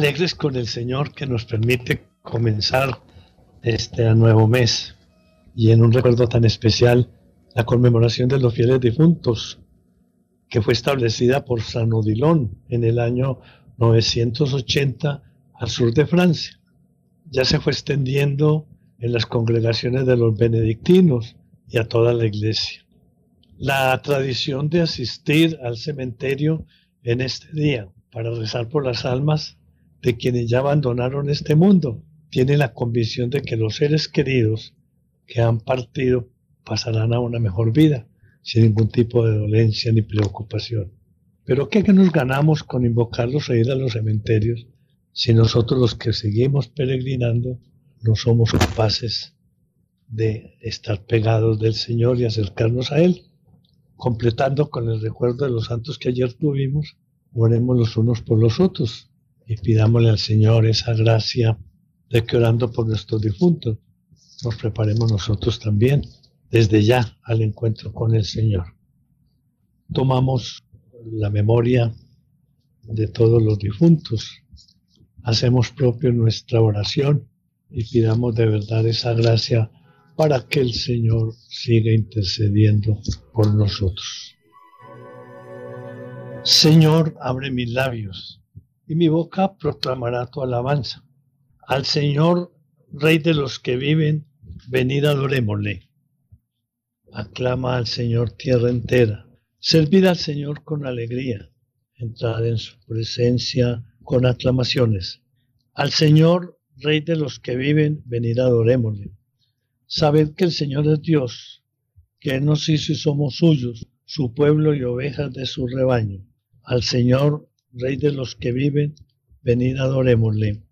alegres con el Señor que nos permite comenzar este nuevo mes y en un recuerdo tan especial la conmemoración de los fieles difuntos que fue establecida por San Odilon en el año 980 al sur de Francia. Ya se fue extendiendo en las congregaciones de los benedictinos y a toda la iglesia. La tradición de asistir al cementerio en este día para rezar por las almas de quienes ya abandonaron este mundo tiene la convicción de que los seres queridos que han partido pasarán a una mejor vida sin ningún tipo de dolencia ni preocupación. Pero ¿qué nos ganamos con invocarlos a ir a los cementerios si nosotros los que seguimos peregrinando no somos capaces de estar pegados del Señor y acercarnos a Él? Completando con el recuerdo de los santos que ayer tuvimos, oremos los unos por los otros y pidámosle al Señor esa gracia de que orando por nuestros difuntos nos preparemos nosotros también desde ya al encuentro con el Señor. Tomamos la memoria de todos los difuntos, hacemos propio nuestra oración y pidamos de verdad esa gracia para que el Señor siga intercediendo por nosotros. Señor, abre mis labios y mi boca proclamará tu alabanza. Al Señor, Rey de los que viven, venid adorémosle. Aclama al Señor tierra entera. Servid al Señor con alegría. Entrad en su presencia con aclamaciones. Al Señor, Rey de los que viven, venid adorémosle. Sabed que el Señor es Dios, que Él nos hizo y somos suyos, su pueblo y ovejas de su rebaño. Al Señor, Rey de los que viven, venid adorémosle.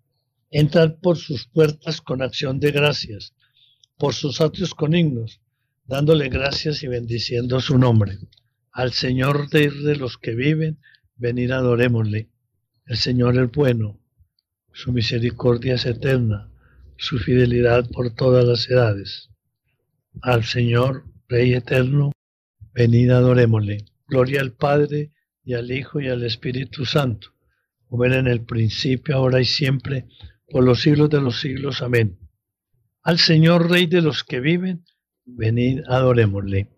Entrad por sus puertas con acción de gracias, por sus atrios con himnos dándole gracias y bendiciendo su nombre. Al Señor de, de los que viven, venir adorémosle. El Señor es bueno, su misericordia es eterna, su fidelidad por todas las edades. Al Señor, Rey eterno, venid adorémosle. Gloria al Padre y al Hijo y al Espíritu Santo, como era en el principio, ahora y siempre, por los siglos de los siglos. Amén. Al Señor, Rey de los que viven, Venid, adorémosle.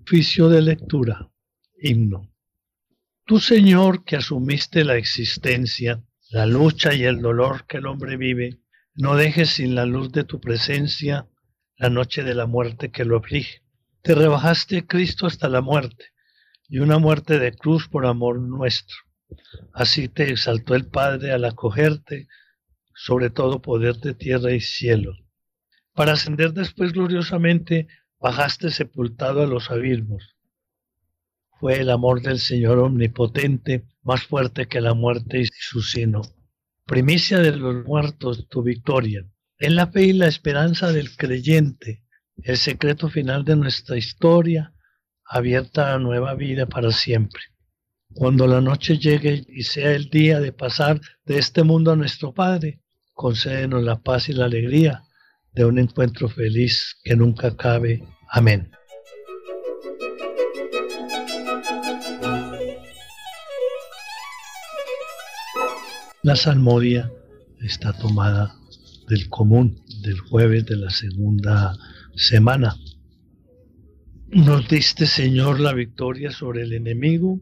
Oficio de lectura. Himno. Tú, Señor, que asumiste la existencia, la lucha y el dolor que el hombre vive, no dejes sin la luz de tu presencia la noche de la muerte que lo aflige. Te rebajaste, Cristo, hasta la muerte, y una muerte de cruz por amor nuestro. Así te exaltó el Padre al acogerte sobre todo poder de tierra y cielo para ascender después gloriosamente, bajaste sepultado a los abismos. Fue el amor del Señor omnipotente más fuerte que la muerte y su sino. Primicia de los muertos, tu victoria. En la fe y la esperanza del creyente, el secreto final de nuestra historia, abierta a nueva vida para siempre. Cuando la noche llegue y sea el día de pasar de este mundo a nuestro Padre, concédenos la paz y la alegría de un encuentro feliz que nunca acabe. Amén. La salmodia está tomada del común del jueves de la segunda semana. Nos diste, Señor, la victoria sobre el enemigo,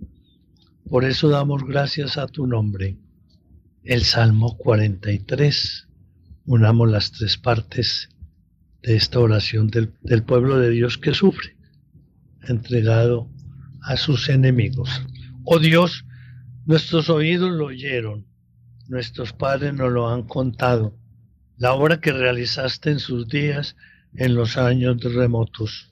por eso damos gracias a tu nombre. El Salmo 43 unamos las tres partes de esta oración del, pueblo de Dios que sufre, entregado a sus enemigos. Oh Dios, nuestros oídos lo oyeron, nuestros padres nos lo han contado, la obra que realizaste en sus días en los años remotos.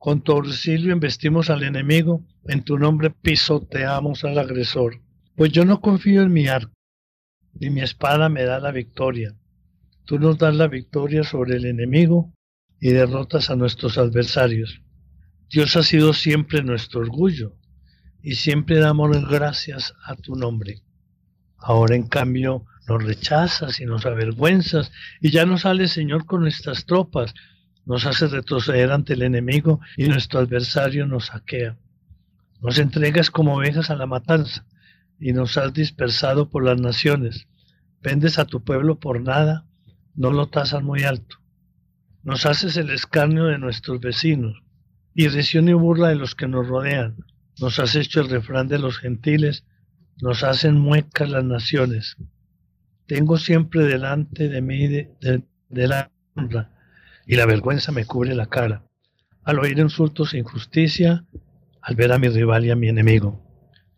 Con tu auxilio investimos al enemigo, en tu nombre pisoteamos al agresor. Pues yo no confío en mi arco, ni mi espada me da la victoria. Tú nos das la victoria sobre el enemigo y derrotas a nuestros adversarios. Dios ha sido siempre nuestro orgullo y siempre damos gracias a tu nombre. Ahora en cambio nos rechazas y nos avergüenzas y ya no sales Señor con nuestras tropas, nos haces retroceder ante el enemigo y nuestro adversario nos saquea. Nos entregas como ovejas a la matanza y nos has dispersado por las naciones. Vendes a tu pueblo por nada, no lo tasas muy alto. Nos haces el escarnio de nuestros vecinos, irrisión y burla de los que nos rodean. Nos has hecho el refrán de los gentiles, nos hacen muecas las naciones. Tengo siempre delante de mí de, la honra, y la vergüenza me cubre la cara. Al oír insultos e injusticia, al ver a mi rival y a mi enemigo.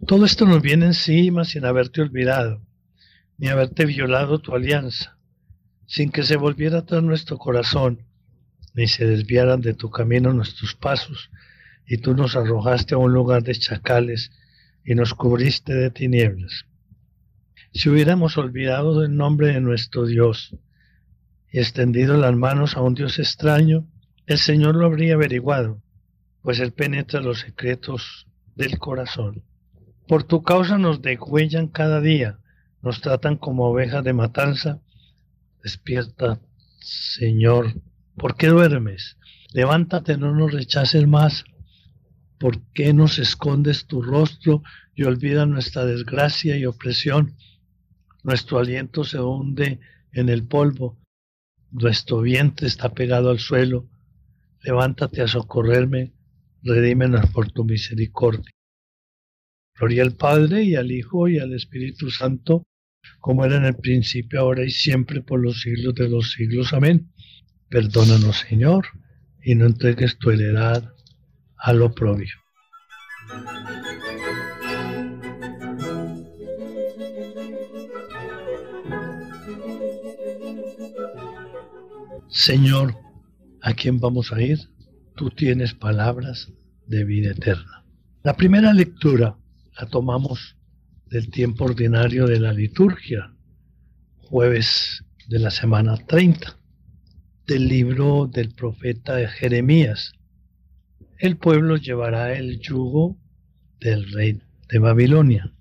Todo esto nos viene encima sin haberte olvidado, ni haberte violado tu alianza, sin que se volviera atrás nuestro corazón, ni se desviaran de tu camino nuestros pasos, y tú nos arrojaste a un lugar de chacales y nos cubriste de tinieblas. Si hubiéramos olvidado del nombre de nuestro Dios y extendido las manos a un Dios extraño, el Señor lo habría averiguado, pues Él penetra los secretos del corazón. Por tu causa nos degüellan cada día, nos tratan como ovejas de matanza. Despierta, Señor, ¿por qué duermes? Levántate, no nos rechaces más. ¿Por qué nos escondes tu rostro y olvidas nuestra desgracia y opresión? Nuestro aliento se hunde en el polvo, nuestro vientre está pegado al suelo. Levántate a socorrerme, redímenos por tu misericordia. Gloria al Padre y al Hijo y al Espíritu Santo, como era en el principio, ahora y siempre, por los siglos de los siglos. Amén. Perdónanos, Señor, y no entregues tu heredad al oprobio. Señor, ¿a quién vamos a ir? Tú tienes palabras de vida eterna. La primera lectura la tomamos del tiempo ordinario de la liturgia, jueves de la semana 30, del libro del profeta Jeremías. El pueblo llevará el yugo del rey de Babilonia.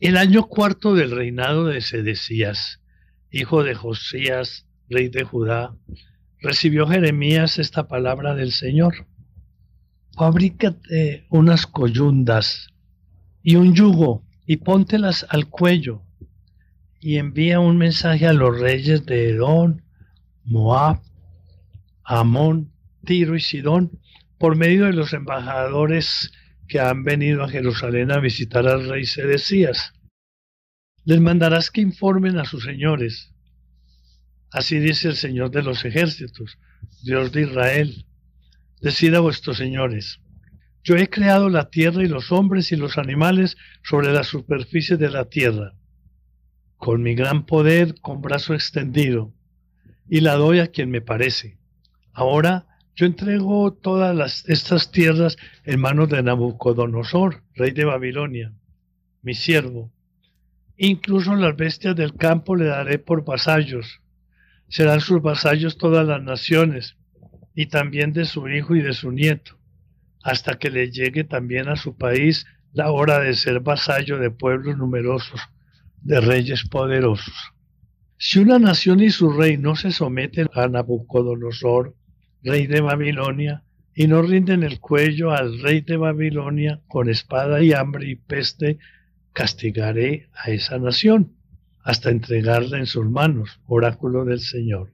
El año cuarto del reinado de Sedecías, hijo de Josías, rey de Judá, recibió Jeremías esta palabra del Señor fabrícate unas coyundas y un yugo y póntelas al cuello y envía un mensaje a los reyes de Edom, Moab, Amón, Tiro y Sidón por medio de los embajadores que han venido a Jerusalén a visitar al rey Sedecías. Les mandarás que informen a sus señores. Así dice el Señor de los ejércitos, Dios de Israel Decid a vuestros señores, yo he creado la tierra y los hombres y los animales sobre la superficie de la tierra, con mi gran poder, con brazo extendido, y la doy a quien me parece. Ahora yo entrego todas estas tierras en manos de Nabucodonosor, rey de Babilonia, mi siervo. Incluso las bestias del campo le daré por vasallos. Serán sus vasallos todas las naciones y también de su hijo y de su nieto, hasta que le llegue también a su país la hora de ser vasallo de pueblos numerosos, de reyes poderosos. Si una nación y su rey no se someten a Nabucodonosor, rey de Babilonia, y no rinden el cuello al rey de Babilonia con espada y hambre y peste, castigaré a esa nación hasta entregarla en sus manos, oráculo del Señor.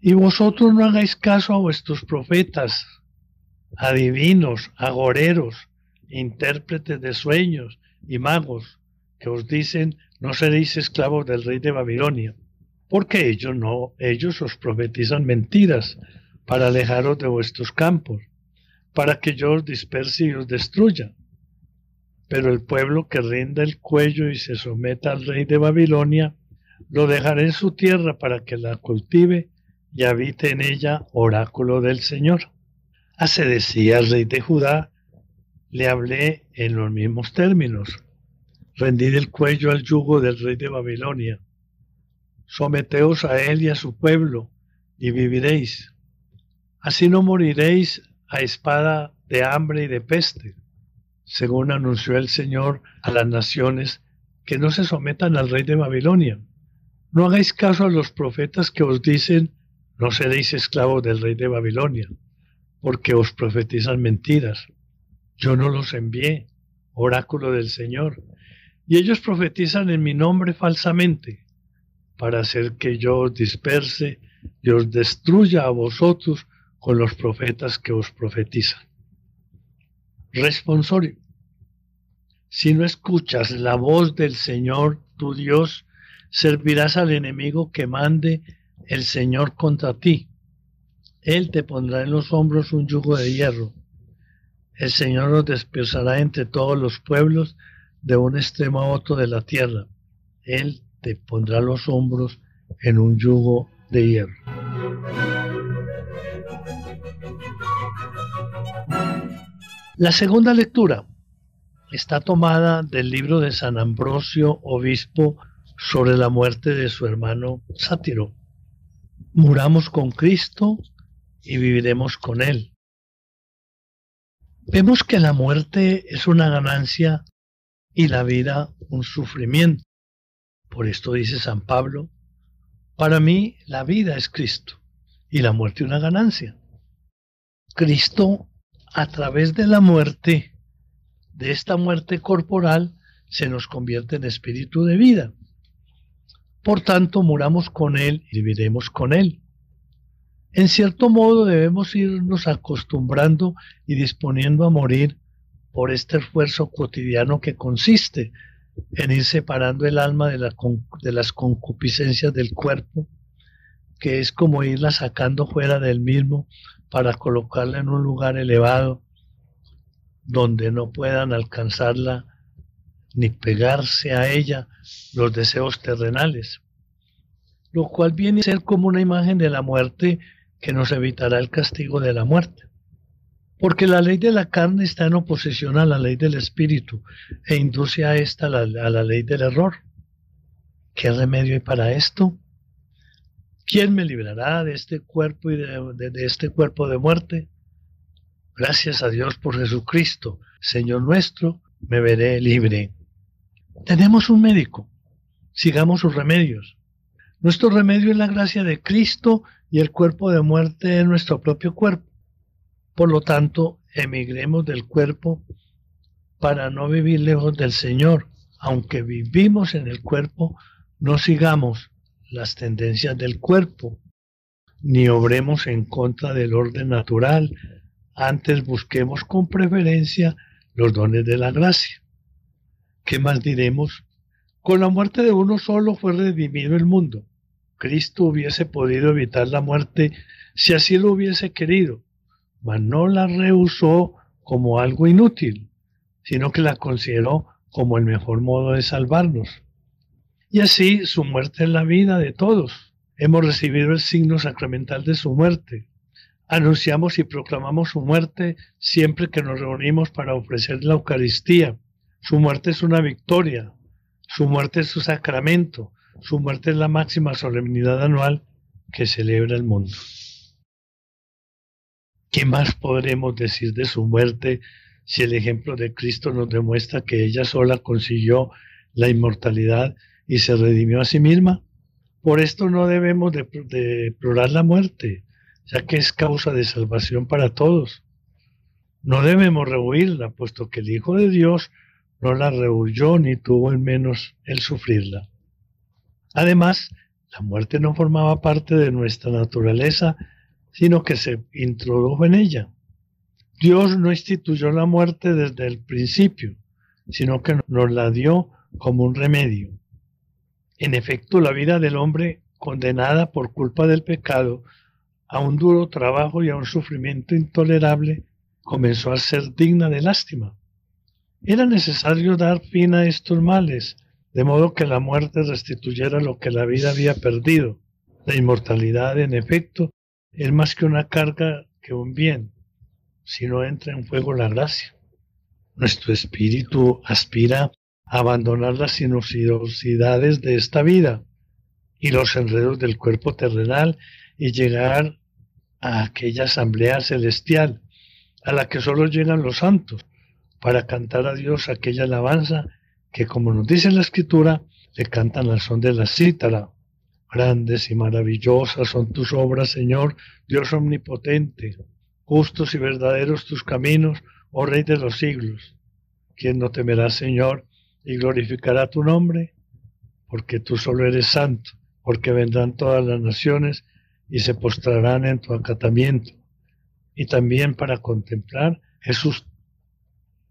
Y vosotros no hagáis caso a vuestros profetas, adivinos, agoreros, intérpretes de sueños y magos, que os dicen no seréis esclavos del rey de Babilonia, porque ellos no, ellos os profetizan mentiras para alejaros de vuestros campos, para que yo os disperse y os destruya. Pero el pueblo que rinda el cuello y se someta al rey de Babilonia, lo dejaré en su tierra para que la cultive y habite en ella oráculo del Señor. Hace decía el rey de Judá, le hablé en los mismos términos. Rendí el cuello al yugo del rey de Babilonia. someteos a él y a su pueblo, y viviréis. Así no moriréis a espada de hambre y de peste, según anunció el Señor a las naciones que no se sometan al rey de Babilonia. No hagáis caso a los profetas que os dicen, no seréis esclavos del rey de Babilonia, porque os profetizan mentiras. Yo no los envié, oráculo del Señor, y ellos profetizan en mi nombre falsamente, para hacer que yo os disperse y os destruya a vosotros con los profetas que os profetizan. Responsorio. Si no escuchas la voz del Señor tu Dios, servirás al enemigo que mande el Señor contra ti. Él te pondrá en los hombros un yugo de hierro. El Señor os dispersará entre todos los pueblos de un extremo a otro de la tierra. Él te pondrá los hombros en un yugo de hierro. La segunda lectura está tomada del libro de San Ambrosio, obispo, sobre la muerte de su hermano Sátiro. Muramos con Cristo y viviremos con Él. Vemos que la muerte es una ganancia y la vida un sufrimiento. Por esto dice San Pablo, para mí la vida es Cristo y la muerte una ganancia. Cristo a través de la muerte, de esta muerte corporal, se nos convierte en espíritu de vida. Por tanto, muramos con Él y viviremos con Él. En cierto modo debemos irnos acostumbrando y disponiendo a morir por este esfuerzo cotidiano que consiste en ir separando el alma de, las concupiscencias del cuerpo, que es como irla sacando fuera del mismo para colocarla en un lugar elevado donde no puedan alcanzarla ni pegarse a ella los deseos terrenales, lo cual viene a ser como una imagen de la muerte que nos evitará el castigo de la muerte. Porque la ley de la carne está en oposición a la ley del espíritu e induce a esta a la ley del error. ¿Qué remedio hay para esto? ¿Quién me librará de este cuerpo y de, este cuerpo de muerte? Gracias a Dios por Jesucristo, Señor nuestro, me veré libre. Tenemos un médico, sigamos sus remedios. Nuestro remedio es la gracia de Cristo y el cuerpo de muerte es nuestro propio cuerpo. Por lo tanto, emigremos del cuerpo para no vivir lejos del Señor. Aunque vivimos en el cuerpo, no sigamos las tendencias del cuerpo, ni obremos en contra del orden natural, antes busquemos con preferencia los dones de la gracia. ¿Qué más diremos? Con la muerte de uno solo fue redimido el mundo. Cristo hubiese podido evitar la muerte si así lo hubiese querido, mas no la rehusó como algo inútil, sino que la consideró como el mejor modo de salvarnos. Y así su muerte es la vida de todos. Hemos recibido el signo sacramental de su muerte. Anunciamos y proclamamos su muerte siempre que nos reunimos para ofrecer la Eucaristía. Su muerte es una victoria. Su muerte es su sacramento. Su muerte es la máxima solemnidad anual que celebra el mundo. ¿Qué más podremos decir de su muerte si el ejemplo de Cristo nos demuestra que ella sola consiguió la inmortalidad y se redimió a sí misma. Por esto no debemos de, deplorar la muerte, ya que es causa de salvación para todos. No debemos rehuirla, puesto que el Hijo de Dios no la rehuyó ni tuvo en menos el sufrirla. Además, la muerte no formaba parte de nuestra naturaleza, sino que se introdujo en ella. Dios no instituyó la muerte desde el principio, sino que nos la dio como un remedio. En efecto, la vida del hombre condenada por culpa del pecado a un duro trabajo y a un sufrimiento intolerable comenzó a ser digna de lástima. Era necesario dar fin a estos males, de modo que la muerte restituyera lo que la vida había perdido. La inmortalidad, en efecto, es más que una carga que un bien, si no entra en fuego la gracia. Nuestro espíritu aspira abandonar las sinuosidades de esta vida y los enredos del cuerpo terrenal y llegar a aquella asamblea celestial a la que solo llegan los santos para cantar a Dios aquella alabanza que, como nos dice la escritura, le cantan al son de la cítara. Grandes y maravillosas son tus obras, Señor, Dios omnipotente. Justos y verdaderos tus caminos, oh Rey de los siglos. ¿Quién no temerá, Señor, y glorificará tu nombre? Porque tú solo eres santo, porque vendrán todas las naciones y se postrarán en tu acatamiento. Y también para contemplar Jesús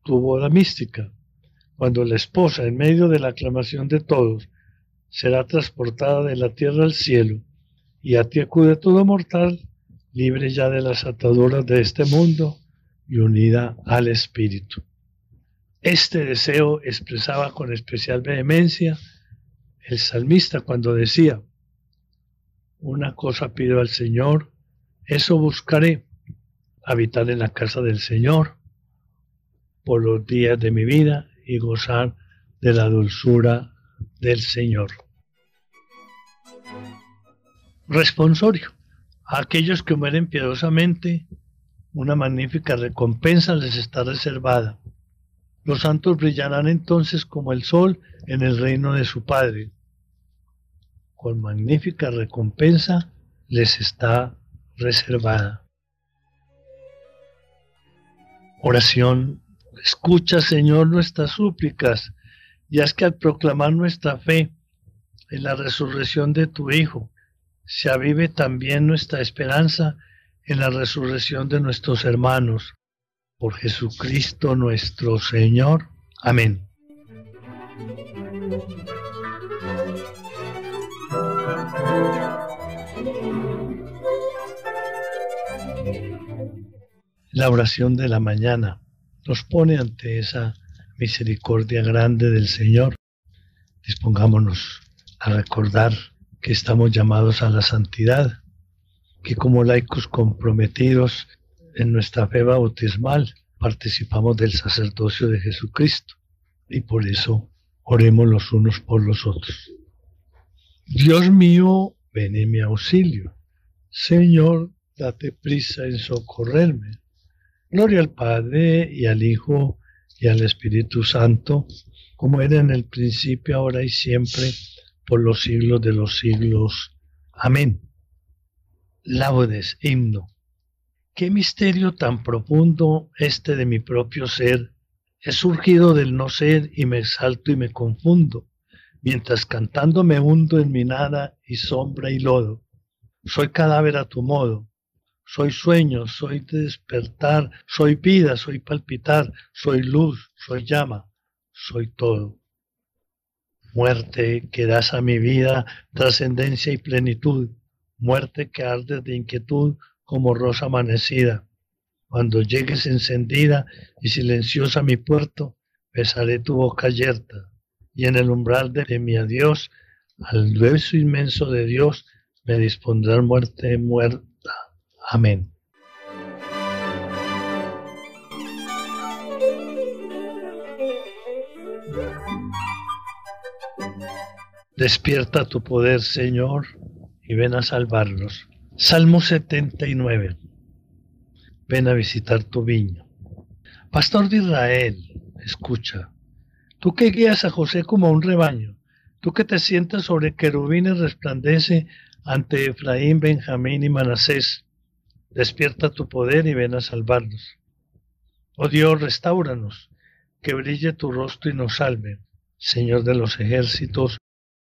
tu boda mística, cuando la esposa, en medio de la aclamación de todos, será transportada de la tierra al cielo, y a ti acude todo mortal, libre ya de las ataduras de este mundo y unida al Espíritu. Este deseo expresaba con especial vehemencia el salmista cuando decía, una cosa pido al Señor, eso buscaré, habitar en la casa del Señor por los días de mi vida y gozar de la dulzura del Señor. Responsorio. A aquellos que mueren piadosamente, una magnífica recompensa les está reservada. Los santos brillarán entonces como el sol en el reino de su Padre. Con magnífica recompensa les está reservada. Oración Escucha, Señor, nuestras súplicas, y haz que al proclamar nuestra fe en la resurrección de tu Hijo, se avive también nuestra esperanza en la resurrección de nuestros hermanos. Por Jesucristo nuestro Señor. Amén. La oración de la mañana nos pone ante esa misericordia grande del Señor. Dispongámonos a recordar que estamos llamados a la santidad, que como laicos comprometidos en nuestra fe bautismal participamos del sacerdocio de Jesucristo y por eso oremos los unos por los otros. Dios mío, ven en mi auxilio. Señor, date prisa en socorrerme. Gloria al Padre y al Hijo y al Espíritu Santo, como era en el principio, ahora y siempre, por los siglos de los siglos. Amén. Laudes, himno. Qué misterio tan profundo este de mi propio ser. He surgido del no ser y me exalto y me confundo, mientras cantando me hundo en mi nada y sombra y lodo. Soy cadáver a tu modo, soy sueño, soy despertar, soy vida, soy palpitar, soy luz, soy llama, soy todo. Muerte que das a mi vida trascendencia y plenitud, muerte que ardes de inquietud como rosa amanecida. Cuando llegues encendida y silenciosa a mi puerto, besaré tu boca abierta, y en el umbral de, mi adiós, al beso inmenso de Dios, me dispondrá muerte muerta Amén. Despierta tu poder, Señor, y ven a salvarnos. Salmo 79. Ven a visitar tu viña. Pastor de Israel, escucha. Tú que guías a José como a un rebaño, tú que te sientas sobre querubines resplandece ante Efraín, Benjamín y Manasés, Despierta tu poder y ven a salvarnos. Oh Dios, restauranos, que brille tu rostro y nos salve. Señor de los ejércitos,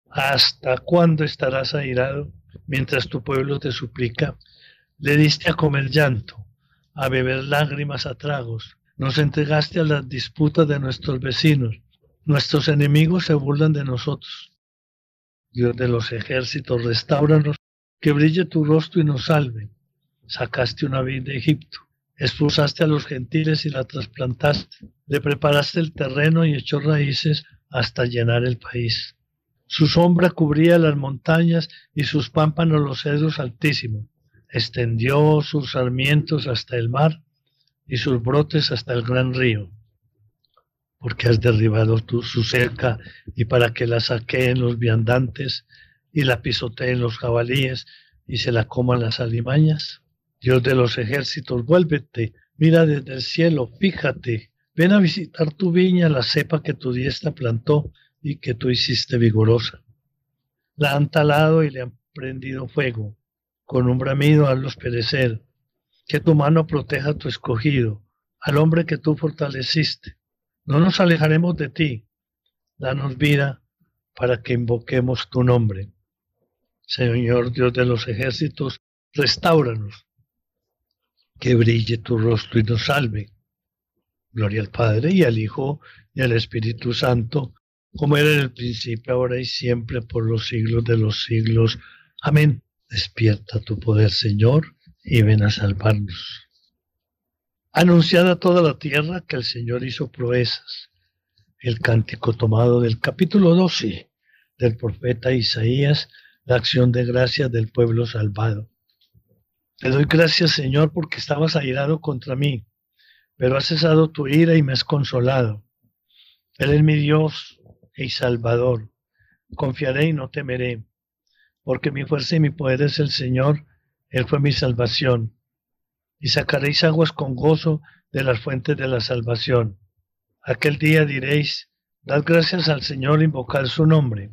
¿hasta cuándo estarás airado mientras tu pueblo te suplica? Le diste a comer llanto, a beber lágrimas a tragos, nos entregaste a las disputas de nuestros vecinos, nuestros enemigos se burlan de nosotros. Dios de los ejércitos, restauranos, que brille tu rostro y nos salve sacaste una vid de Egipto, expulsaste a los gentiles y la trasplantaste, le preparaste el terreno y echó raíces hasta llenar el país. Su sombra cubría las montañas y sus pámpanos los cedros altísimos. Extendió sus sarmientos hasta el mar y sus brotes hasta el gran río. Porque has derribado tu, su cerca y para que la saqueen los viandantes, y la pisoteen los jabalíes y se la coman las alimañas? Dios de los ejércitos, vuélvete, mira desde el cielo, fíjate, ven a visitar tu viña, la cepa que tu diestra plantó y que tú hiciste vigorosa. La han talado y le han prendido fuego, con un bramido hazlos perecer, que tu mano proteja a tu escogido, al hombre que tú fortaleciste. No nos alejaremos de ti, danos vida para que invoquemos tu nombre. Señor Dios de los ejércitos, restauranos, que brille tu rostro y nos salve. Gloria al Padre y al Hijo y al Espíritu Santo, como era en el principio, ahora y siempre, por los siglos de los siglos. Amén. Despierta tu poder, Señor, y ven a salvarnos. Anunciada a toda la tierra que el Señor hizo proezas. El cántico tomado del capítulo 12 del profeta Isaías, la acción de gracias del pueblo salvado. Te doy gracias, Señor, porque estabas airado contra mí, pero has cesado tu ira y me has consolado. Él es mi Dios y Salvador. Confiaré y no temeré, porque mi fuerza y mi poder es el Señor, Él fue mi salvación. Y sacaréis aguas con gozo de las fuentes de la salvación. Aquel día diréis, dad gracias al Señor, invocad su nombre.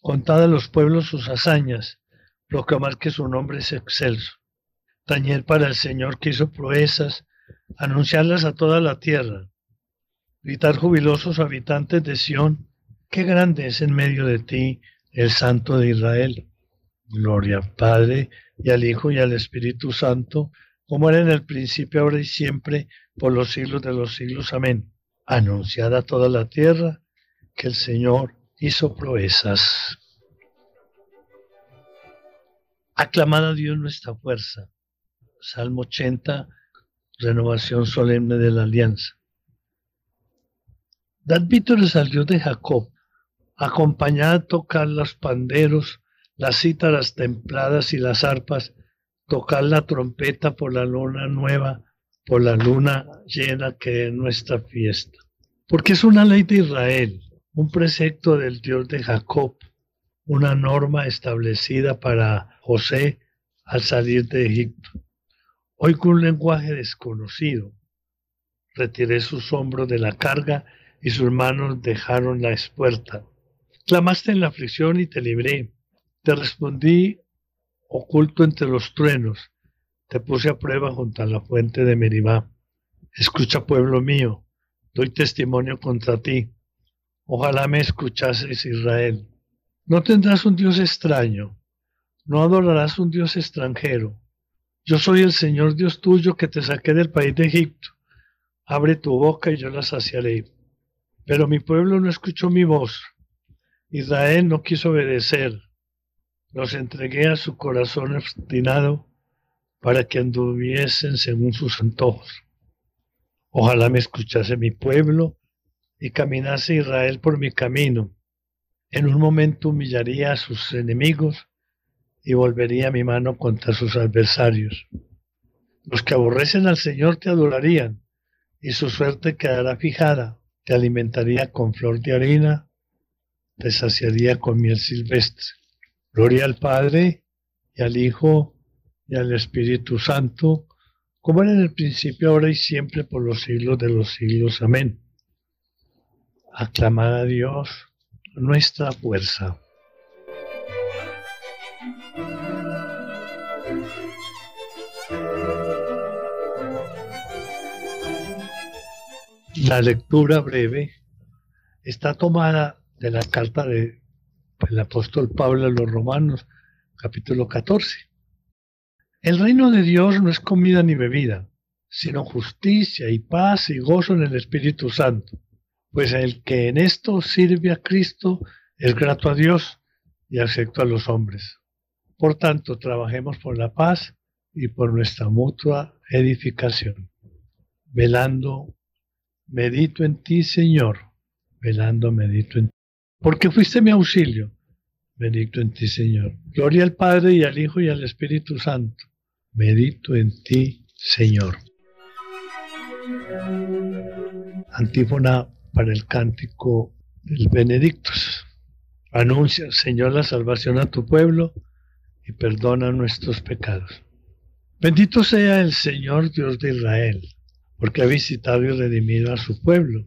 Contad a los pueblos sus hazañas, proclamar que su nombre es excelso. Tañer para el Señor que hizo proezas, anunciarlas a toda la tierra. Gritar jubilosos habitantes de Sión, qué grande es en medio de ti el Santo de Israel. Gloria al Padre y al Hijo y al Espíritu Santo, como era en el principio, ahora y siempre, por los siglos de los siglos. Amén. Anunciad a toda la tierra que el Señor hizo proezas. Aclamad a Dios nuestra fuerza. Salmo 80, renovación solemne de la alianza. Dad vítores al Dios de Jacob, acompañad a tocar los panderos, las cítaras templadas y las arpas, tocad la trompeta por la luna nueva, por la luna llena que es nuestra fiesta. Porque es una ley de Israel, un precepto del Dios de Jacob, una norma establecida para José al salir de Egipto. Hoy con un lenguaje desconocido, retiré sus hombros de la carga y sus manos dejaron la espuerta. Clamaste en la aflicción y te libré. Te respondí oculto entre los truenos. Te puse a prueba junto a la fuente de Meribá. Escucha, pueblo mío, doy testimonio contra ti Ojalá me escuchases, Israel. No tendrás un Dios extraño, no adorarás un Dios extranjero. Yo soy el Señor Dios tuyo que te saqué del país de Egipto. Abre tu boca y yo la saciaré. Pero mi pueblo no escuchó mi voz. Israel no quiso obedecer. Los entregué a su corazón obstinado para que anduviesen según sus antojos. Ojalá me escuchase mi pueblo y caminase Israel por mi camino. En un momento humillaría a sus enemigos y volvería mi mano contra sus adversarios. Los que aborrecen al Señor te adorarían, y su suerte quedará fijada. Te alimentaría con flor de harina, te con miel silvestre. Gloria al Padre, y al Hijo, y al Espíritu Santo, como era en el principio, ahora y siempre, por los siglos de los siglos. Amén aclamar a Dios nuestra fuerza. La lectura breve está tomada de la carta del apóstol Pablo a los Romanos, capítulo 14. El reino de Dios no es comida ni bebida, sino justicia y paz y gozo en el Espíritu Santo pues el que en esto sirve a Cristo es grato a Dios y acepto a los hombres. Por tanto, trabajemos por la paz y por nuestra mutua edificación. Velando, medito en ti, Señor. Velando, medito en ti. Porque fuiste mi auxilio. Medito en ti, Señor. Gloria al Padre y al Hijo y al Espíritu Santo. Medito en ti, Señor. Antífona para el cántico del Benedictus. Anuncia, Señor, la salvación a tu pueblo y perdona nuestros pecados. Bendito sea el Señor Dios de Israel, porque ha visitado y redimido a su pueblo,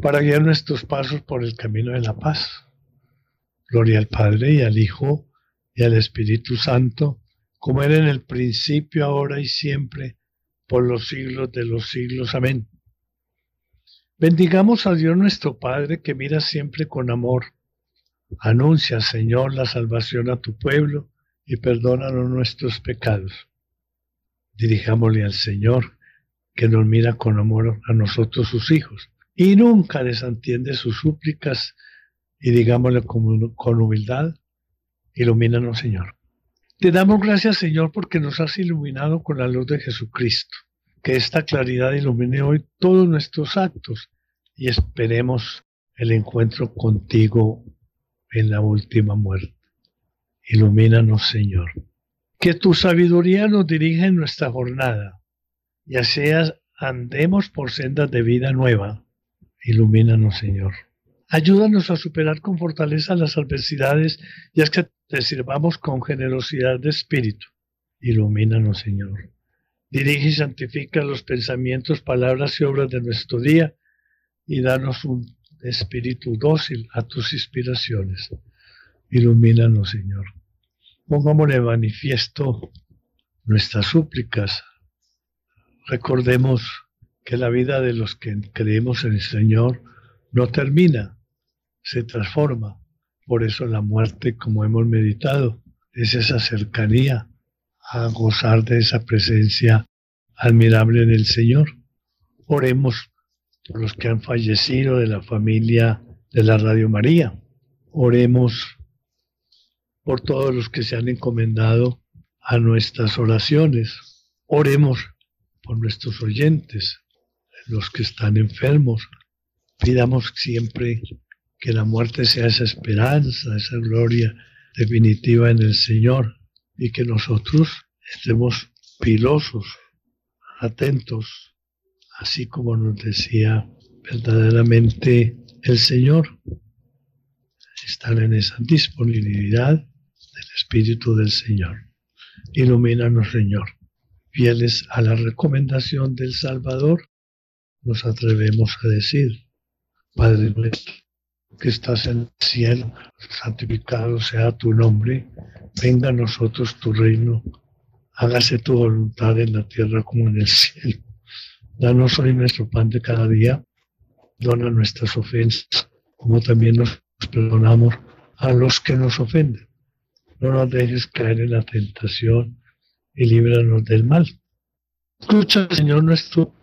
para guiar nuestros pasos por el camino de la paz. Gloria al Padre y al Hijo y al Espíritu Santo, como era en el principio, ahora y siempre, por los siglos de los siglos. Amén. Bendigamos a Dios nuestro Padre que mira siempre con amor. Anuncia, Señor, la salvación a tu pueblo y perdónanos nuestros pecados. Dirijámosle al Señor que nos mira con amor a nosotros sus hijos y nunca desentiende sus súplicas y digámosle con, humildad, ilumínanos Señor. Te damos gracias, Señor, porque nos has iluminado con la luz de Jesucristo. Que esta claridad ilumine hoy todos nuestros actos y esperemos el encuentro contigo en la última muerte. Ilumínanos, Señor. Que tu sabiduría nos dirija en nuestra jornada y así andemos por sendas de vida nueva. Ilumínanos, Señor. Ayúdanos a superar con fortaleza las adversidades y es que te sirvamos con generosidad de espíritu. Ilumínanos, Señor. Dirige y santifica los pensamientos, palabras y obras de nuestro día y danos un espíritu dócil a tus inspiraciones. Ilumínanos, Señor. Pongámosle manifiesto nuestras súplicas. Recordemos que la vida de los que creemos en el Señor no termina, se transforma. Por eso la muerte, como hemos meditado, es esa cercanía a gozar de esa presencia admirable del Señor. Oremos por los que han fallecido de la familia de la Radio María. Oremos por todos los que se han encomendado a nuestras oraciones. Oremos por nuestros oyentes, los que están enfermos. Pidamos siempre que la muerte sea esa esperanza, esa gloria definitiva en el Señor y que nosotros estemos pilosos, atentos, así como nos decía verdaderamente el Señor. Estar en esa disponibilidad del Espíritu del Señor. Ilumínanos, Señor. Fieles a la recomendación del Salvador, nos atrevemos a decir, Padre nuestro que estás en el cielo, santificado sea tu nombre, venga a nosotros tu reino, hágase tu voluntad en la tierra como en el cielo. Danos hoy nuestro pan de cada día, dona nuestras ofensas, como también nos perdonamos a los que nos ofenden. No nos dejes caer en la tentación y líbranos del mal. Escucha, Señor, nuestro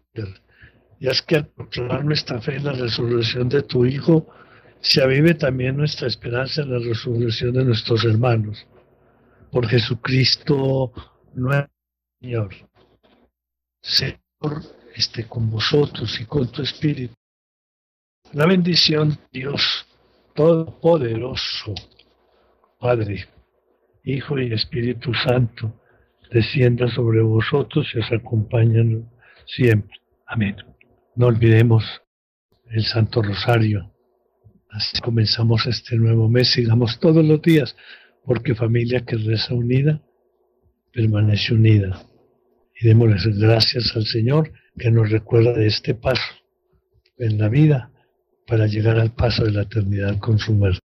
y haz que al proclamar nuestra fe en la resurrección de tu Hijo, se avive también nuestra esperanza en la resurrección de nuestros hermanos. Por Jesucristo nuestro Señor. Señor, esté con vosotros y con tu Espíritu. La bendición Dios Todopoderoso, Padre, Hijo y Espíritu Santo, descienda sobre vosotros y os acompañen siempre. Amén. No olvidemos el Santo Rosario Así comenzamos este nuevo mes, sigamos todos los días, porque familia que reza unida, permanece unida. Y démosle gracias al Señor que nos recuerda de este paso en la vida para llegar al paso de la eternidad con su muerte.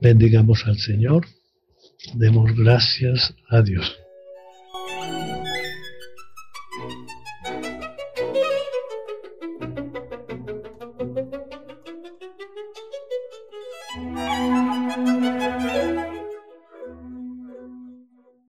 Bendigamos al Señor Demos gracias a Dios.